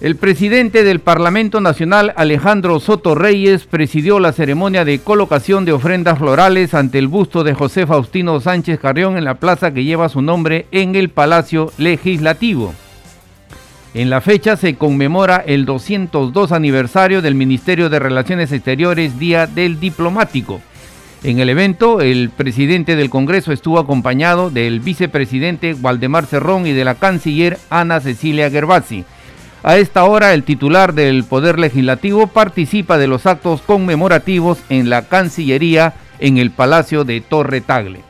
El presidente del Parlamento Nacional, Alejandro Soto Reyes, presidió la ceremonia de colocación de ofrendas florales ante el busto de José Faustino Sánchez Carrión en la plaza que lleva su nombre en el Palacio Legislativo. En la fecha se conmemora el 202 aniversario del Ministerio de Relaciones Exteriores, Día del Diplomático. En el evento, el presidente del Congreso estuvo acompañado del vicepresidente Waldemar Cerrón y de la canciller Ana Cecilia Gervasi. A esta hora, el titular del Poder Legislativo participa de los actos conmemorativos en la Cancillería en el Palacio de Torre Tagle.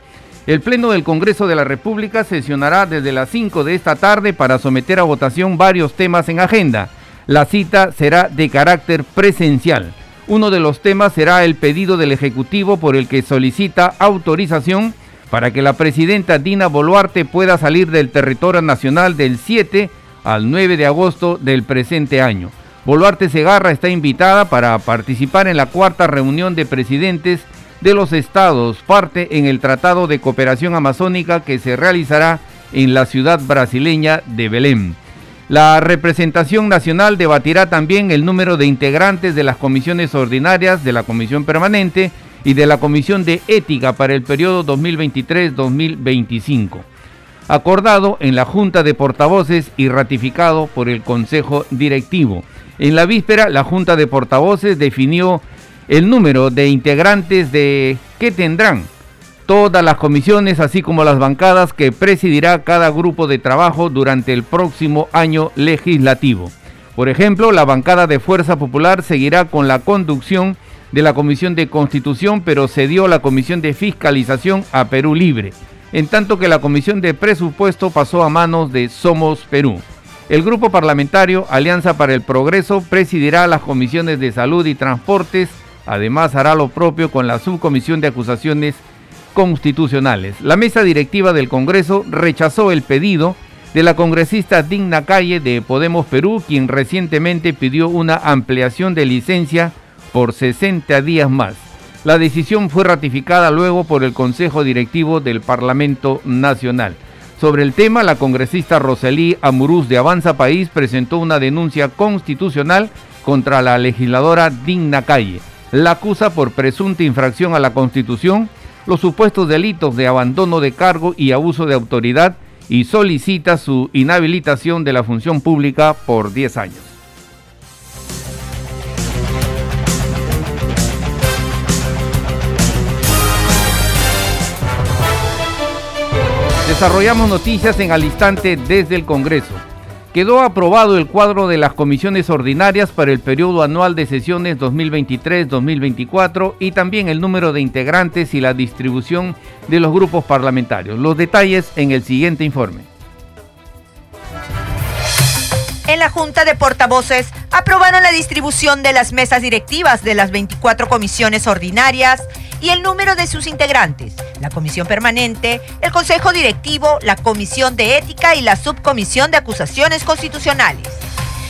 El Pleno del Congreso de la República sesionará desde las 5 de esta tarde para someter a votación varios temas en agenda. La cita será de carácter presencial. Uno de los temas será el pedido del Ejecutivo por el que solicita autorización para que la presidenta Dina Boluarte pueda salir del territorio nacional del 7 al 9 de agosto del presente año. Boluarte Segarra está invitada para participar en la cuarta reunión de presidentes de los estados, parte en el Tratado de Cooperación Amazónica que se realizará en la ciudad brasileña de Belén. La representación nacional debatirá también el número de integrantes de las comisiones ordinarias, de la comisión permanente y de la comisión de ética para el periodo 2023-2025 acordado en la Junta de Portavoces y ratificado por el Consejo Directivo. En la víspera, la Junta de Portavoces definió el número de integrantes de que tendrán todas las comisiones, así como las bancadas que presidirá cada grupo de trabajo durante el próximo año legislativo. Por ejemplo, la bancada de Fuerza Popular seguirá con la conducción de la Comisión de Constitución, pero cedió la Comisión de Fiscalización a Perú Libre en tanto que la Comisión de Presupuesto pasó a manos de Somos Perú. El grupo parlamentario Alianza para el Progreso presidirá las comisiones de Salud y Transportes, además hará lo propio con la Subcomisión de Acusaciones Constitucionales. La mesa directiva del Congreso rechazó el pedido de la congresista Digna Calle de Podemos Perú, quien recientemente pidió una ampliación de licencia por 60 días más. La decisión fue ratificada luego por el Consejo Directivo del Parlamento Nacional. Sobre el tema, la congresista Roselí Amuruz de Avanza País presentó una denuncia constitucional contra la legisladora Digna Calle. La acusa por presunta infracción a la Constitución, los supuestos delitos de abandono de cargo y abuso de autoridad y solicita su inhabilitación de la función pública por 10 años. Desarrollamos noticias en al instante desde el Congreso. Quedó aprobado el cuadro de las comisiones ordinarias para el periodo anual de sesiones 2023-2024 y también el número de integrantes y la distribución de los grupos parlamentarios. Los detalles en el siguiente informe. En la Junta de Portavoces aprobaron la distribución de las mesas directivas de las 24 comisiones ordinarias y el número de sus integrantes, la Comisión Permanente, el Consejo Directivo, la Comisión de Ética y la Subcomisión de Acusaciones Constitucionales.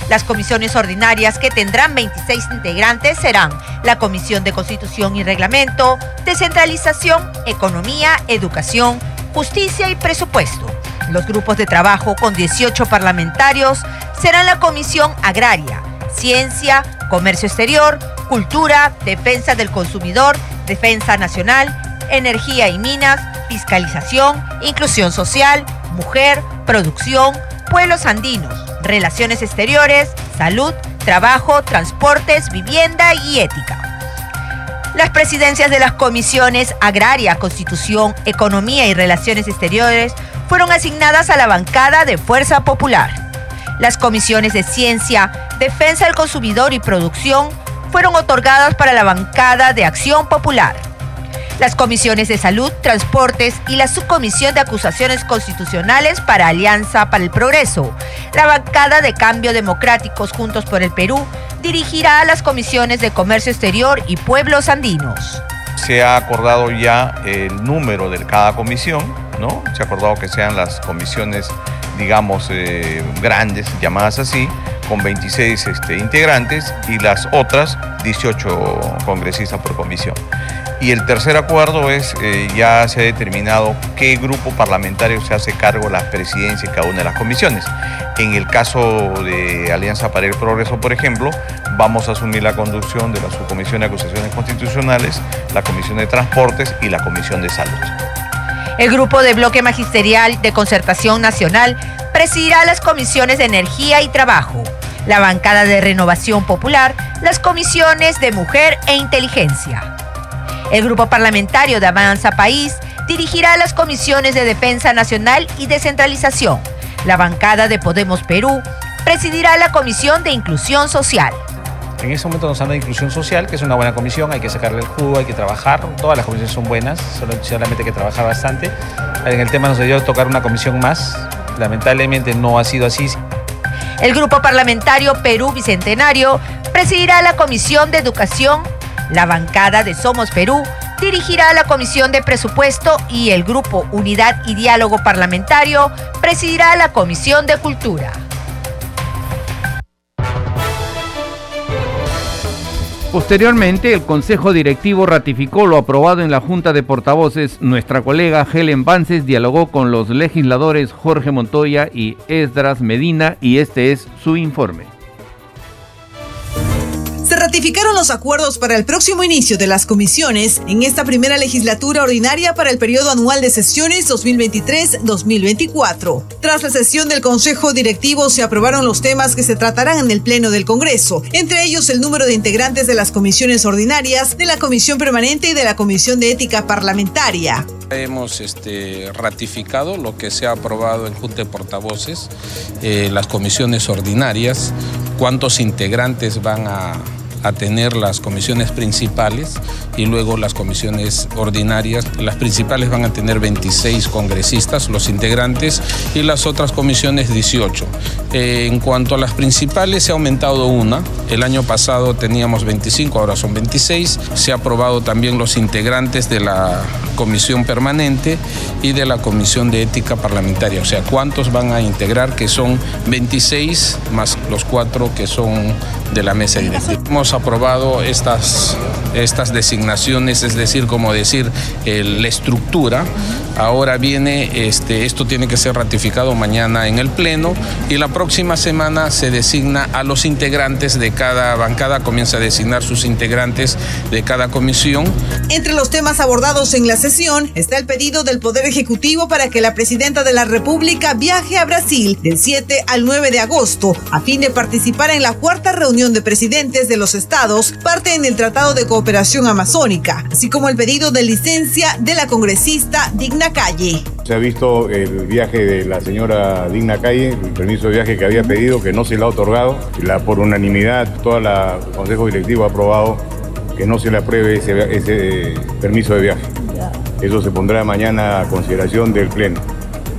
Las comisiones ordinarias que tendrán 26 integrantes serán la Comisión de Constitución y Reglamento, Descentralización, Economía, Educación, Justicia y Presupuesto. Los grupos de trabajo con 18 parlamentarios serán la Comisión Agraria, Ciencia, Comercio Exterior, Cultura, Defensa del Consumidor, Defensa Nacional, Energía y Minas, Fiscalización, Inclusión Social, Mujer, Producción, Pueblos Andinos, Relaciones Exteriores, Salud, Trabajo, Transportes, Vivienda y Ética. Las presidencias de las comisiones Agraria, Constitución, Economía y Relaciones Exteriores fueron asignadas a la bancada de Fuerza Popular. Las comisiones de Ciencia, Defensa del Consumidor y Producción fueron otorgadas para la bancada de Acción Popular. Las comisiones de Salud, Transportes y la Subcomisión de Acusaciones Constitucionales para Alianza para el Progreso. La bancada de Cambio Democráticos Juntos por el Perú dirigirá a las comisiones de Comercio Exterior y Pueblos Andinos. se ha acordado ya el número de cada comisión, ¿no? Se ha acordado que sean las comisiones, digamos, eh, grandes, llamadas así, con 26 este, integrantes y las otras 18 congresistas por comisión. Y el tercer acuerdo es, eh, ya se ha determinado qué grupo parlamentario se hace cargo de la presidencia en cada una de las comisiones. En el caso de Alianza para el Progreso, por ejemplo, vamos a asumir la conducción de la Subcomisión de Acusaciones Constitucionales, la Comisión de Transportes y la Comisión de Salud. El grupo de bloque magisterial de concertación nacional presidirá las comisiones de energía y trabajo, la bancada de renovación popular, las comisiones de mujer e inteligencia. El grupo parlamentario de Avanza País dirigirá las comisiones de Defensa Nacional y Descentralización. La bancada de Podemos Perú presidirá la Comisión de Inclusión Social. En este momento nos habla de inclusión social, que es una buena comisión, hay que sacarle el jugo, hay que trabajar, todas las comisiones son buenas, solamente hay que trabajar bastante. En el tema nos dio tocar una comisión más, lamentablemente no ha sido así. El grupo parlamentario Perú Bicentenario presidirá la Comisión de Educación, la bancada de Somos Perú dirigirá la Comisión de Presupuesto y el Grupo Unidad y Diálogo Parlamentario presidirá la Comisión de Cultura. Posteriormente, el Consejo Directivo ratificó lo aprobado en la Junta de Portavoces. Nuestra colega Helen Vances dialogó con los legisladores Jorge Montoya y Esdras Medina y este es su informe ratificaron los acuerdos para el próximo inicio de las comisiones en esta primera legislatura ordinaria para el periodo anual de sesiones 2023-2024. Tras la sesión del Consejo Directivo se aprobaron los temas que se tratarán en el Pleno del Congreso, entre ellos el número de integrantes de las comisiones ordinarias, de la Comisión Permanente y de la Comisión de Ética Parlamentaria. Hemos este, ratificado lo que se ha aprobado en Junta de Portavoces, eh, las comisiones ordinarias, cuántos integrantes van a a tener las comisiones principales y luego las comisiones ordinarias. Las principales van a tener 26 congresistas, los integrantes, y las otras comisiones 18. Eh, en cuanto a las principales, se ha aumentado una. El año pasado teníamos 25, ahora son 26. Se ha aprobado también los integrantes de la comisión permanente y de la comisión de ética parlamentaria. O sea, cuántos van a integrar, que son 26 más los cuatro que son de la mesa directiva. Hemos aprobado estas, estas designaciones, es decir, como decir, la estructura. Ahora viene, este, esto tiene que ser ratificado mañana en el Pleno y la próxima semana se designa a los integrantes de cada bancada, comienza a designar sus integrantes de cada comisión. Entre los temas abordados en la sesión está el pedido del Poder Ejecutivo para que la Presidenta de la República viaje a Brasil del 7 al 9 de agosto a fin de participar en la cuarta reunión de presidentes de los estados, parte en el Tratado de Cooperación Amazónica, así como el pedido de licencia de la congresista Digna Calle. Se ha visto el viaje de la señora Digna Calle, el permiso de viaje que había pedido, que no se le ha otorgado. La, por unanimidad, todo el Consejo Directivo ha aprobado que no se le apruebe ese, ese permiso de viaje. Eso se pondrá mañana a consideración del Pleno.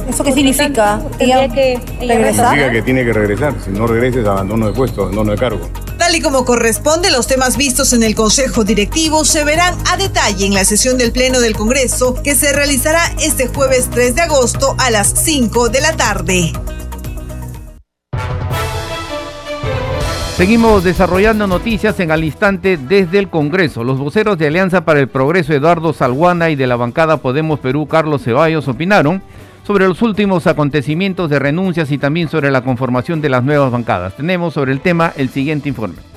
¿Eso qué significa? ¿Tendría que regresar? Significa que tiene que regresar. Si no regreses, abandono de puesto, abandono de cargo. Y como corresponde, los temas vistos en el Consejo Directivo se verán a detalle en la sesión del Pleno del Congreso que se realizará este jueves 3 de agosto a las 5 de la tarde. Seguimos desarrollando noticias en al instante desde el Congreso. Los voceros de Alianza para el Progreso Eduardo Salguana y de la bancada Podemos Perú Carlos Ceballos opinaron sobre los últimos acontecimientos de renuncias y también sobre la conformación de las nuevas bancadas. Tenemos sobre el tema el siguiente informe.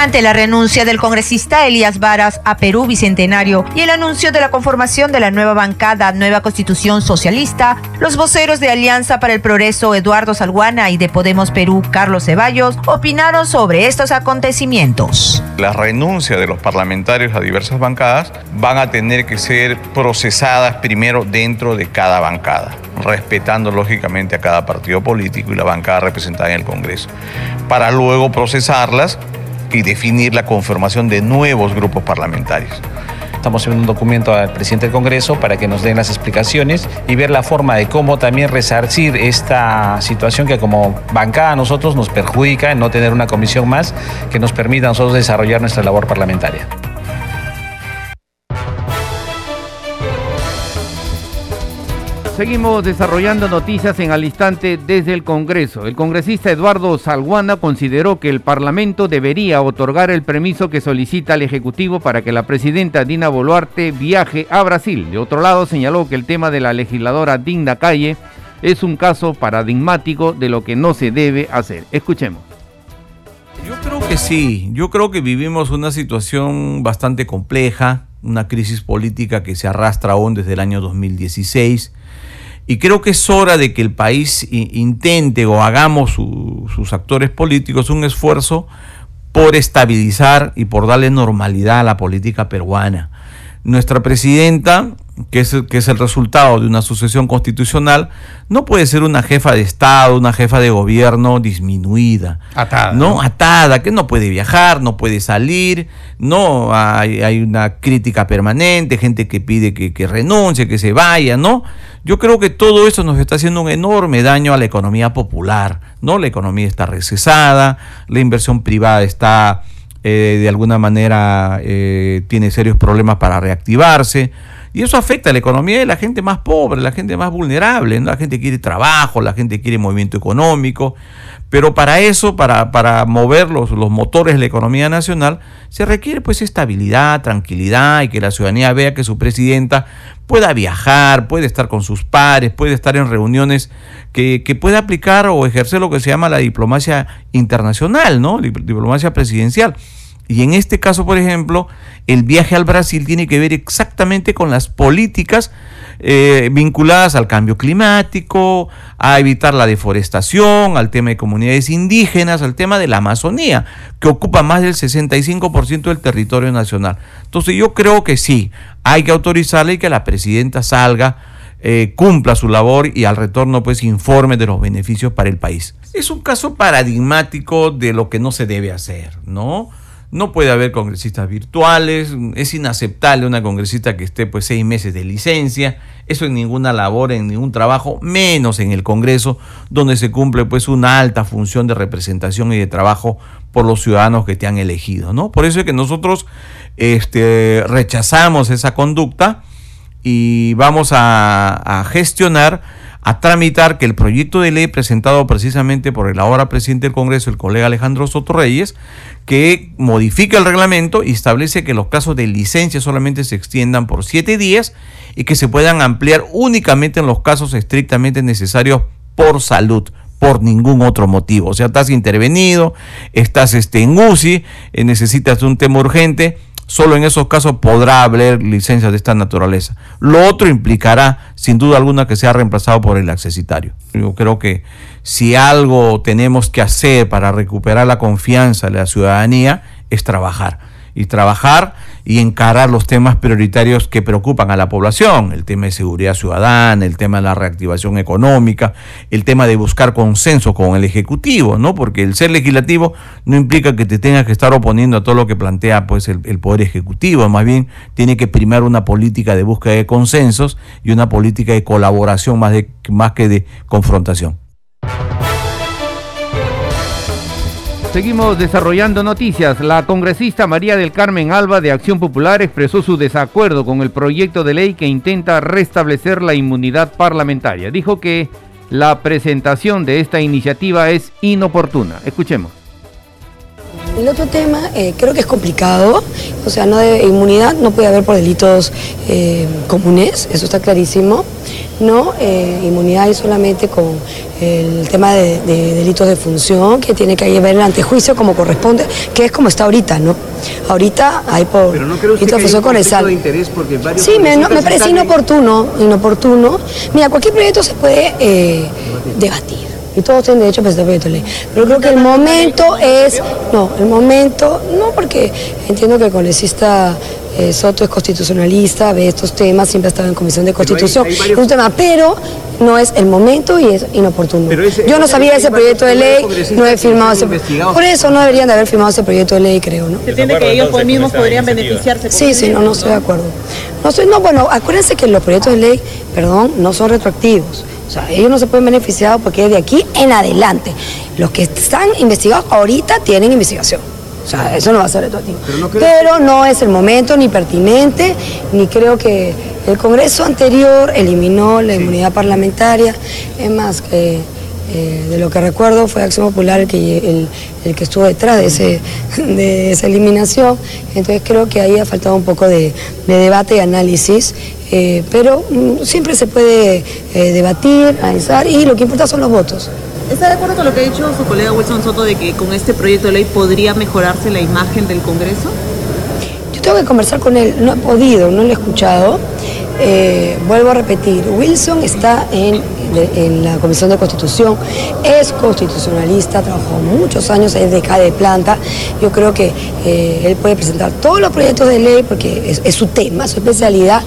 Ante la renuncia del congresista Elías Varas a Perú Bicentenario y el anuncio de la conformación de la nueva bancada Nueva Constitución Socialista, los voceros de Alianza para el Progreso Eduardo Salguana y de Podemos Perú Carlos Ceballos opinaron sobre estos acontecimientos. La renuncia de los parlamentarios a diversas bancadas van a tener que ser procesadas primero dentro de cada bancada respetando lógicamente a cada partido político y la bancada representada en el Congreso, para luego procesarlas y definir la conformación de nuevos grupos parlamentarios. Estamos enviando un documento al presidente del Congreso para que nos den las explicaciones y ver la forma de cómo también resarcir esta situación que como bancada a nosotros nos perjudica en no tener una comisión más que nos permita a nosotros desarrollar nuestra labor parlamentaria. Seguimos desarrollando noticias en al instante desde el Congreso. El congresista Eduardo Salguana consideró que el Parlamento debería otorgar el permiso que solicita el Ejecutivo para que la presidenta Dina Boluarte viaje a Brasil. De otro lado, señaló que el tema de la legisladora Digna Calle es un caso paradigmático de lo que no se debe hacer. Escuchemos. Yo creo que sí, yo creo que vivimos una situación bastante compleja, una crisis política que se arrastra aún desde el año 2016 y creo que es hora de que el país intente o hagamos sus actores políticos un esfuerzo por estabilizar y por darle normalidad a la política peruana. Nuestra presidenta que es, que es el resultado de una sucesión constitucional, no puede ser una jefa de Estado, una jefa de gobierno disminuida. Atada. ¿no? Atada, que no puede viajar, no puede salir, no hay, hay una crítica permanente, gente que pide que, que, renuncie, que se vaya, ¿no? Yo creo que todo eso nos está haciendo un enorme daño a la economía popular, ¿no? La economía está recesada, la inversión privada está eh, de alguna manera eh, tiene serios problemas para reactivarse. Y eso afecta a la economía de la gente más pobre, la gente más vulnerable. La gente quiere trabajo, la gente quiere movimiento económico. Pero para eso, para, para mover los, los, motores de la economía nacional, se requiere pues estabilidad, tranquilidad y que la ciudadanía vea que su presidenta pueda viajar, puede estar con sus pares, puede estar en reuniones que, que pueda aplicar o ejercer lo que se llama la diplomacia internacional, ¿no? Diplomacia presidencial. Y en este caso, por ejemplo, el viaje al Brasil tiene que ver exactamente con las políticas eh, vinculadas al cambio climático, a evitar la deforestación, al tema de comunidades indígenas, al tema de la Amazonía, que ocupa más del 65% del territorio nacional. Entonces yo creo que sí, hay que autorizarle y que la presidenta salga, eh, cumpla su labor y al retorno pues informe de los beneficios para el país. Es un caso paradigmático de lo que no se debe hacer, ¿no? No puede haber congresistas virtuales, es inaceptable una congresista que esté pues seis meses de licencia, eso en ninguna labor, en ningún trabajo, menos en el Congreso, donde se cumple pues una alta función de representación y de trabajo por los ciudadanos que te han elegido, ¿no? Por eso es que nosotros este, rechazamos esa conducta y vamos a, a gestionar a tramitar que el proyecto de ley presentado precisamente por el ahora presidente del Congreso, el colega Alejandro Soto Reyes, que modifica el reglamento y establece que los casos de licencia solamente se extiendan por siete días y que se puedan ampliar únicamente en los casos estrictamente necesarios por salud por ningún otro motivo. O sea, estás intervenido, estás este, en UCI, eh, necesitas un tema urgente, Solo en esos casos podrá haber licencias de esta naturaleza. Lo otro implicará, sin duda alguna, que sea reemplazado por el accesitario. Yo creo que si algo tenemos que hacer para recuperar la confianza de la ciudadanía es trabajar y trabajar y encarar los temas prioritarios que preocupan a la población, el tema de seguridad ciudadana, el tema de la reactivación económica, el tema de buscar consenso con el Ejecutivo, ¿no? Porque el ser legislativo no implica que te tengas que estar oponiendo a todo lo que plantea pues el, Poder Ejecutivo, más bien tiene que primar una política de búsqueda de consensos y una política de colaboración más, de, más que de confrontación. Seguimos desarrollando noticias. La congresista María del Carmen Alba de Acción Popular expresó su desacuerdo con el proyecto de ley que intenta restablecer la inmunidad parlamentaria. Dijo que la presentación de esta iniciativa es inoportuna. Escuchemos. El otro tema eh, creo que es complicado, o sea, no de inmunidad no puede haber por delitos eh, comunes, eso está clarísimo. No, eh, inmunidad hay solamente con el tema de, de, delitos de función, que tiene que haber el antejuicio como corresponde, que es como está ahorita, ¿no? Ahorita hay por Pero no creo que hay un de interés porque varios Sí, me, no, me parece inoportuno, inoportuno. Mira, cualquier proyecto se puede eh, debatir y todos tienen derecho a presentar proyecto de ley. Pero creo que el momento es, no, el momento, no porque entiendo que el congresista eh, Soto es constitucionalista, ve estos temas, siempre ha estado en comisión de constitución, hay, hay varios... es un tema, pero no es el momento y es inoportuno. Ese, Yo no sabía ese proyecto de ley, no he firmado ese proyecto. Por eso no deberían de haber firmado ese proyecto de ley, creo, ¿no? ¿Se entiende que ellos pues mismos podrían beneficiarse? Sí, sí, no, no estoy de acuerdo. No, soy, no, bueno, acuérdense que los proyectos de ley, perdón, no son retroactivos. O sea, ellos no se pueden beneficiar porque es de aquí en adelante. Los que están investigados ahorita tienen investigación. O sea, eso no va a ser retroactivo. Pero no, Pero no es el momento ni pertinente, ni creo que El Congreso anterior eliminó la inmunidad parlamentaria, es más, que eh, de lo que recuerdo fue Acción Popular el que, el, que estuvo detrás de, ese, de esa eliminación, entonces creo que ahí ha faltado un poco de, debate y análisis, eh, pero mm, siempre se puede eh, debatir, analizar y lo que importa son los votos. ¿Está de acuerdo con lo que ha dicho su colega Wilson Soto de que con este proyecto de ley podría mejorarse la imagen del Congreso? Yo tengo que conversar con él, no he podido, no lo he escuchado. vuelvo a repetir, Wilson está en en la Comisión de Constitución, es constitucionalista, trabajó muchos años, es de de planta. Yo creo que eh, él puede presentar todos los proyectos de ley porque es, su tema, su especialidad,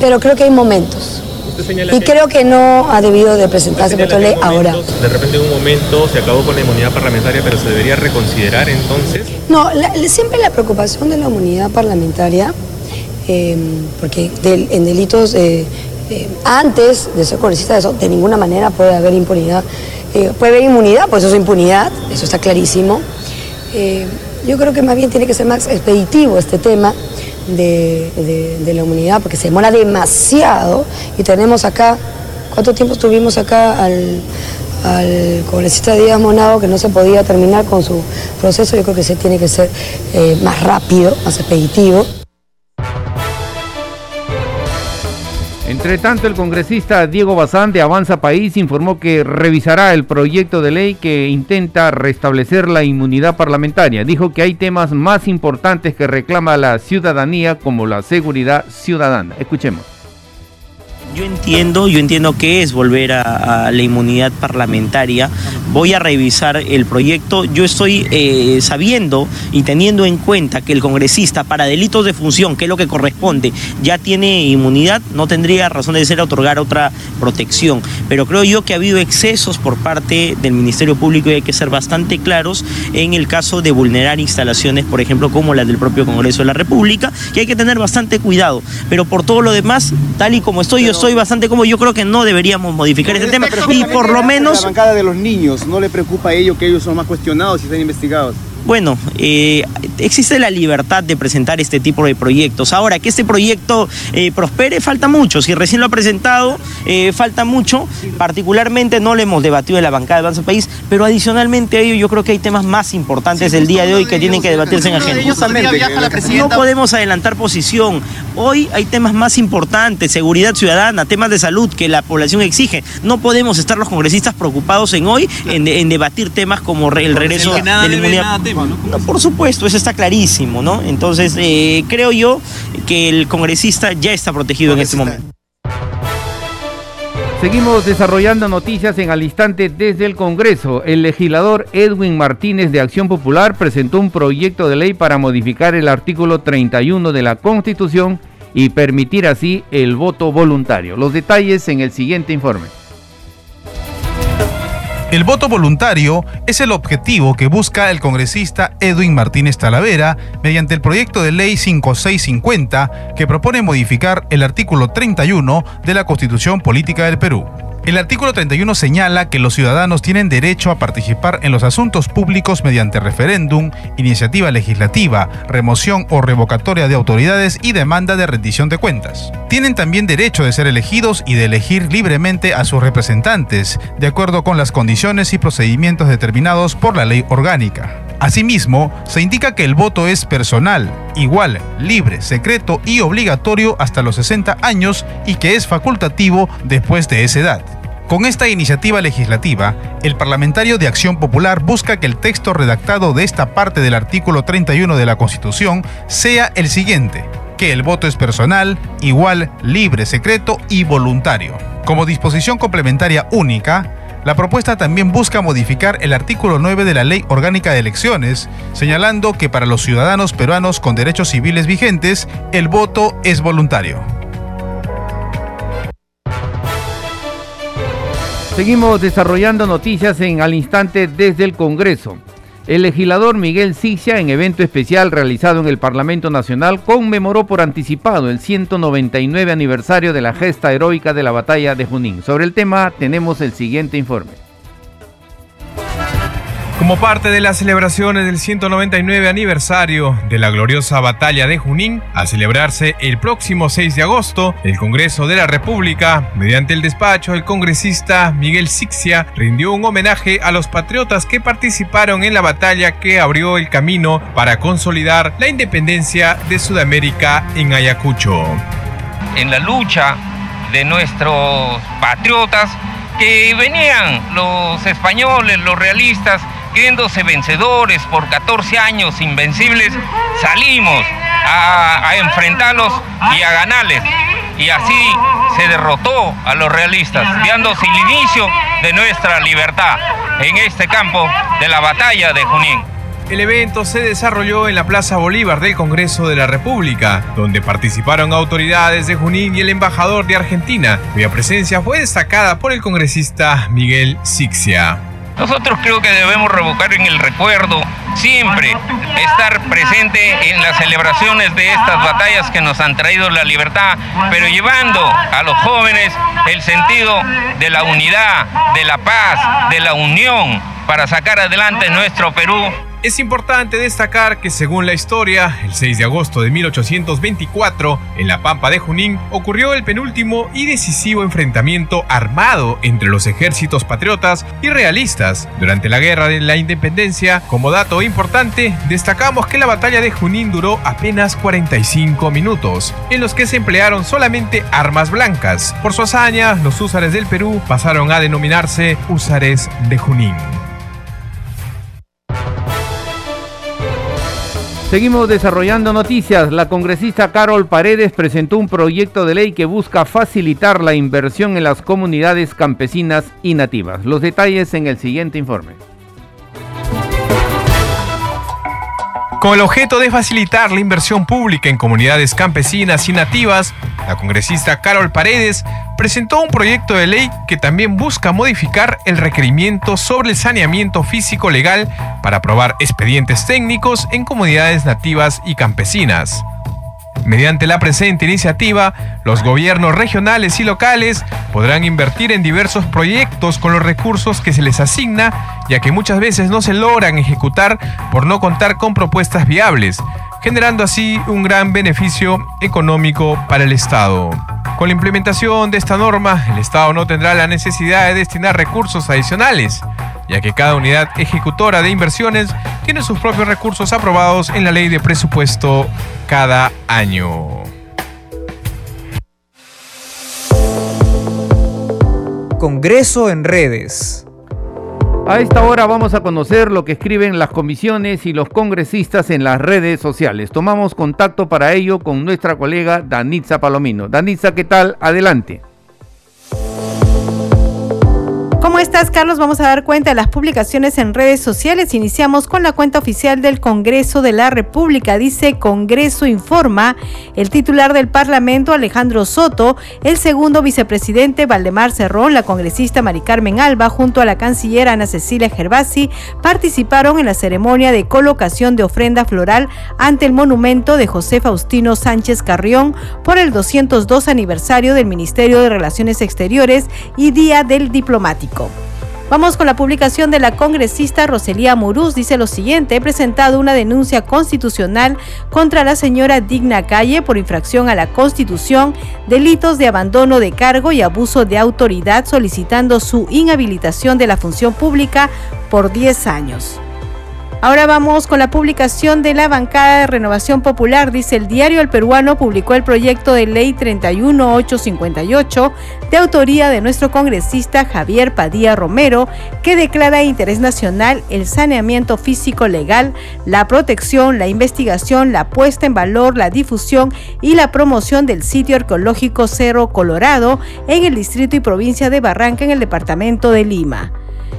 pero creo que hay momentos. Y creo que no ha debido de presentarse proyecto de ley ahora. De repente en un momento se acabó con la inmunidad parlamentaria, pero se debería reconsiderar entonces. No, siempre la preocupación de la inmunidad parlamentaria, eh, porque en delitos eh, eh, antes de ser congresista de eso, de ninguna manera puede haber impunidad. Eh, puede haber inmunidad, pues eso es impunidad, eso está clarísimo. Eh, yo creo que más bien tiene que ser más expeditivo este tema de, la inmunidad, porque se demora demasiado y tenemos acá, ¿cuánto tiempo estuvimos acá al, al congresista Díaz Monado que no se podía terminar con su proceso? Yo creo que se tiene que ser más rápido, más expeditivo. Entre tanto, el congresista Diego Bazán de Avanza País informó que revisará el proyecto de ley que intenta restablecer la inmunidad parlamentaria. Dijo que hay temas más importantes que reclama la ciudadanía como la seguridad ciudadana. Escuchemos. Yo entiendo, yo entiendo que es volver a, la inmunidad parlamentaria. Voy a revisar el proyecto. Yo estoy eh, sabiendo y teniendo en cuenta que el congresista para delitos de función, que es lo que corresponde, ya tiene inmunidad, no tendría razón de ser otorgar otra protección. Pero creo yo que ha habido excesos por parte del Ministerio Público y hay que ser bastante claros en el caso de vulnerar instalaciones, por ejemplo, como las del propio Congreso de la República, que hay que tener bastante cuidado. Pero por todo lo demás, tal y como estoy, yo soy bastante como yo creo que no deberíamos modificar ese tema y por lo menos... La bancada de los niños, ¿no le preocupa a ellos que ellos son más cuestionados y están investigados? Bueno, eh, existe la libertad de presentar este tipo de proyectos. Ahora, que este proyecto eh, prospere, falta mucho. Si recién lo ha presentado, eh, falta mucho. Particularmente no lo hemos debatido en la bancada de Avanza País, pero adicionalmente a ello yo creo que hay temas más importantes del día de hoy que tienen que debatirse en agenda. No podemos adelantar posición. Hoy hay temas más importantes, seguridad ciudadana, temas de salud que la población exige. No podemos estar los congresistas preocupados en hoy en, debatir temas como el regreso de la inmunidad por supuesto, eso está clarísimo, ¿no? Entonces, eh, creo yo que el congresista ya está protegido en este momento. Seguimos desarrollando noticias en al instante desde el Congreso. El legislador Edwin Martínez de Acción Popular presentó un proyecto de ley para modificar el artículo 31 de la Constitución y permitir así el voto voluntario. Los detalles en el siguiente informe. El voto voluntario es el objetivo que busca el congresista Edwin Martínez Talavera mediante el proyecto de ley 5650 que propone modificar el artículo 31 de la Constitución Política del Perú. El artículo 31 señala que los ciudadanos tienen derecho a participar en los asuntos públicos mediante referéndum, iniciativa legislativa, remoción o revocatoria de autoridades y demanda de rendición de cuentas. Tienen también derecho de ser elegidos y de elegir libremente a sus representantes, de acuerdo con las condiciones y procedimientos determinados por la ley orgánica. Asimismo, se indica que el voto es personal, igual, libre, secreto y obligatorio hasta los 60 años y que es facultativo después de esa edad. Con esta iniciativa legislativa, el parlamentario de Acción Popular busca que el texto redactado de esta parte del artículo 31 de la Constitución sea el siguiente, que el voto es personal, igual, libre, secreto y voluntario. Como disposición complementaria única, la propuesta también busca modificar el artículo 9 de la Ley Orgánica de Elecciones, señalando que para los ciudadanos peruanos con derechos civiles vigentes, el voto es voluntario. Seguimos desarrollando noticias en al instante desde el Congreso. El legislador Miguel Sicia, en evento especial realizado en el Parlamento Nacional, conmemoró por anticipado el 199 aniversario de la gesta heroica de la batalla de Junín. Sobre el tema tenemos el siguiente informe. Como parte de las celebraciones del 199 aniversario de la gloriosa batalla de Junín, a celebrarse el próximo 6 de agosto, el Congreso de la República, mediante el despacho del congresista Miguel Sixia, rindió un homenaje a los patriotas que participaron en la batalla que abrió el camino para consolidar la independencia de Sudamérica en Ayacucho. En la lucha de nuestros patriotas que venían los españoles, los realistas, creyéndose vencedores por 14 años invencibles, salimos a, a, enfrentarlos y a ganarles. Y así se derrotó a los realistas, dándose el inicio de nuestra libertad en este campo de la batalla de Junín. El evento se desarrolló en la Plaza Bolívar del Congreso de la República, donde participaron autoridades de Junín y el embajador de Argentina, cuya presencia fue destacada por el congresista Miguel Sixia. Nosotros creo que debemos revocar en el recuerdo siempre estar presente en las celebraciones de estas batallas que nos han traído la libertad, pero llevando a los jóvenes el sentido de la unidad, de la paz, de la unión para sacar adelante nuestro Perú es importante destacar que según la historia, el 6 de agosto de 1824, en la Pampa de Junín, ocurrió el penúltimo y decisivo enfrentamiento armado entre los ejércitos patriotas y realistas. Durante la Guerra de la Independencia, como dato importante, destacamos que la batalla de Junín duró apenas 45 minutos, en los que se emplearon solamente armas blancas. Por su hazaña, los húsares del Perú pasaron a denominarse húsares de Junín. Seguimos desarrollando noticias. La congresista Carol Paredes presentó un proyecto de ley que busca facilitar la inversión en las comunidades campesinas y nativas. Los detalles en el siguiente informe. Con el objeto de facilitar la inversión pública en comunidades campesinas y nativas, la congresista Carol Paredes presentó un proyecto de ley que también busca modificar el requerimiento sobre el saneamiento físico legal para aprobar expedientes técnicos en comunidades nativas y campesinas. Mediante la presente iniciativa, los gobiernos regionales y locales podrán invertir en diversos proyectos con los recursos que se les asigna, ya que muchas veces no se logran ejecutar por no contar con propuestas viables, generando así un gran beneficio económico para el Estado. Con la implementación de esta norma, el Estado no tendrá la necesidad de destinar recursos adicionales, ya que cada unidad ejecutora de inversiones tiene sus propios recursos aprobados en la ley de presupuesto cada año. Congreso en redes. A esta hora vamos a conocer lo que escriben las comisiones y los congresistas en las redes sociales. Tomamos contacto para ello con nuestra colega Danitza Palomino. Danitza, ¿qué tal? Adelante. ¿Cómo estás, Carlos? Vamos a dar cuenta de las publicaciones en redes sociales. Iniciamos con la cuenta oficial del Congreso de la República. Dice Congreso Informa, el titular del Parlamento, Alejandro Soto, el segundo vicepresidente, Valdemar Cerrón, la congresista Mari Carmen Alba, junto a la canciller Ana Cecilia Gervasi, participaron en la ceremonia de colocación de ofrenda floral ante el monumento de José Faustino Sánchez Carrión por el 202 aniversario del Ministerio de Relaciones Exteriores y Día del Diplomático. Vamos con la publicación de la congresista Roselía Muruz. Dice lo siguiente, he presentado una denuncia constitucional contra la señora Digna Calle por infracción a la Constitución, delitos de abandono de cargo y abuso de autoridad solicitando su inhabilitación de la función pública por 10 años. Ahora vamos con la publicación de la bancada de Renovación Popular. Dice el diario El Peruano publicó el proyecto de ley 31858 de autoría de nuestro congresista Javier Padilla Romero que declara de interés nacional el saneamiento físico legal, la protección, la investigación, la puesta en valor, la difusión y la promoción del sitio arqueológico Cerro Colorado en el distrito y provincia de Barranca en el departamento de Lima.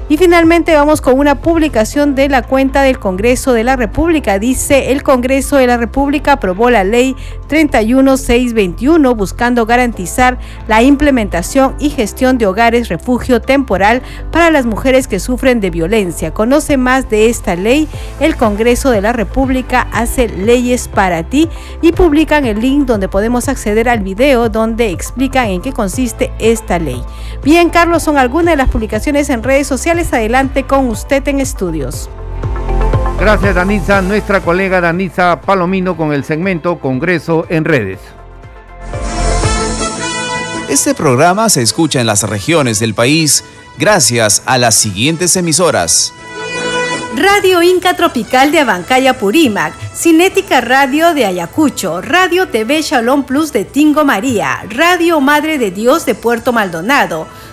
Y finalmente vamos con una publicación de la cuenta del Congreso de la República. Dice, el Congreso de la República aprobó la ley 31621 buscando garantizar la implementación y gestión de hogares refugio temporal para las mujeres que sufren de violencia. Conoce más de esta ley. El Congreso de la República hace leyes para ti y publican el link donde podemos acceder al video donde explican en qué consiste esta ley. Bien, Carlos, son algunas de las publicaciones en redes sociales González, adelante con usted en estudios. Gracias Danisa, nuestra colega Danisa Palomino con el segmento Congreso en redes. Este programa se escucha en las regiones del país gracias a las siguientes emisoras. Radio Inca Tropical de Abancaya Purímac, Cinética Radio de Ayacucho, Radio TV Shalom Plus de Tingo María, Radio Madre de Dios de Puerto Maldonado,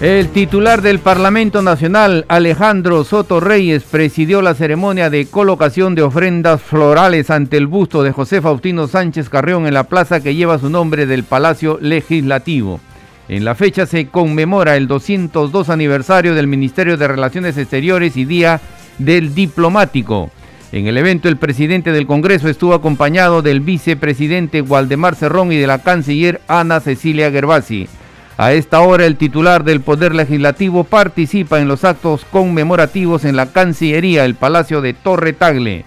El titular del Parlamento Nacional, Alejandro Soto Reyes, presidió la ceremonia de colocación de ofrendas florales ante el busto de José Faustino Sánchez Carrión en la plaza que lleva su nombre del Palacio Legislativo. En la fecha se conmemora el 202 aniversario del Ministerio de Relaciones Exteriores y Día del Diplomático. En el evento el presidente del Congreso estuvo acompañado del vicepresidente Waldemar Cerrón y de la canciller Ana Cecilia Gervasi. A esta hora el titular del Poder Legislativo participa en los actos conmemorativos en la Cancillería, el Palacio de Torre Tagle.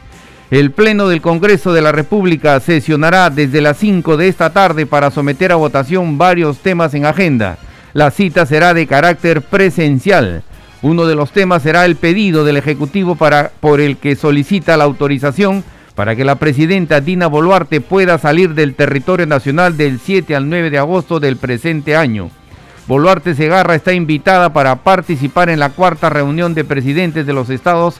El Pleno del Congreso de la República sesionará desde las 5 de esta tarde para someter a votación varios temas en agenda. La cita será de carácter presencial. Uno de los temas será el pedido del Ejecutivo para, por el que solicita la autorización para que la presidenta Dina Boluarte pueda salir del territorio nacional del 7 al 9 de agosto del presente año. Boluarte Segarra está invitada para participar en la cuarta reunión de presidentes de los estados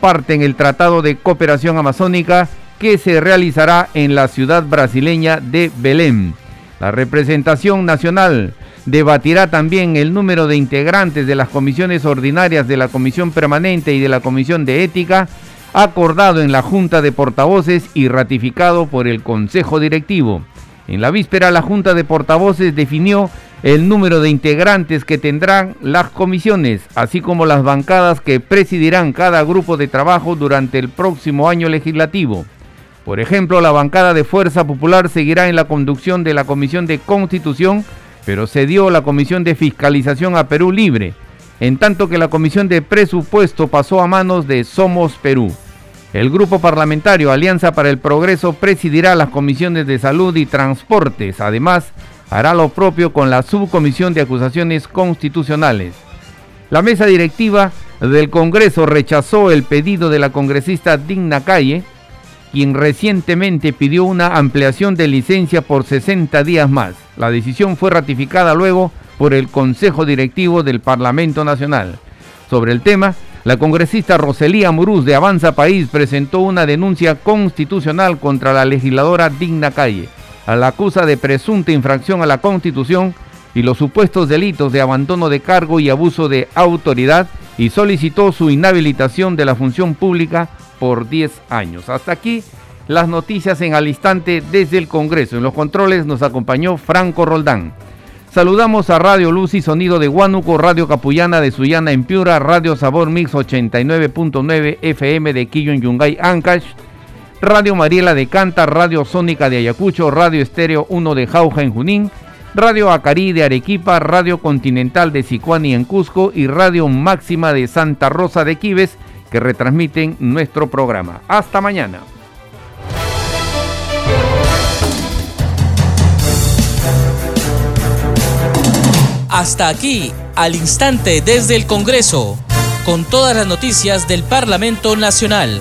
parte en el Tratado de Cooperación Amazónica que se realizará en la ciudad brasileña de Belém. La representación nacional debatirá también el número de integrantes de las comisiones ordinarias de la Comisión Permanente y de la Comisión de Ética, acordado en la Junta de Portavoces y ratificado por el Consejo Directivo. En la víspera, la Junta de Portavoces definió el número de integrantes que tendrán las comisiones, así como las bancadas que presidirán cada grupo de trabajo durante el próximo año legislativo. Por ejemplo, la bancada de Fuerza Popular seguirá en la conducción de la Comisión de Constitución, pero cedió la Comisión de Fiscalización a Perú Libre, en tanto que la Comisión de Presupuesto pasó a manos de Somos Perú. El grupo parlamentario Alianza para el Progreso presidirá las comisiones de Salud y Transportes. Además, hará lo propio con la Subcomisión de Acusaciones Constitucionales. La mesa directiva del Congreso rechazó el pedido de la congresista Digna Calle, quien recientemente pidió una ampliación de licencia por 60 días más. La decisión fue ratificada luego por el Consejo Directivo del Parlamento Nacional. Sobre el tema, la congresista Roselía Muruz de Avanza País presentó una denuncia constitucional contra la legisladora Digna Calle la acusa de presunta infracción a la Constitución y los supuestos delitos de abandono de cargo y abuso de autoridad y solicitó su inhabilitación de la función pública por 10 años. Hasta aquí las noticias en al instante desde el Congreso. En los controles nos acompañó Franco Roldán. Saludamos a Radio Luz y Sonido de Huánuco, Radio Capullana de Sullana en Piura, Radio Sabor Mix 89.9 FM de Quillo en Yungay, Ancash, Radio Mariela de Canta, Radio Sónica de Ayacucho, Radio Estéreo 1 de Jauja en Junín, Radio Acarí de Arequipa, Radio Continental de Sicuani en Cusco y Radio Máxima de Santa Rosa de Quives que retransmiten nuestro programa. Hasta mañana. Hasta aquí, al instante desde el Congreso, con todas las noticias del Parlamento Nacional.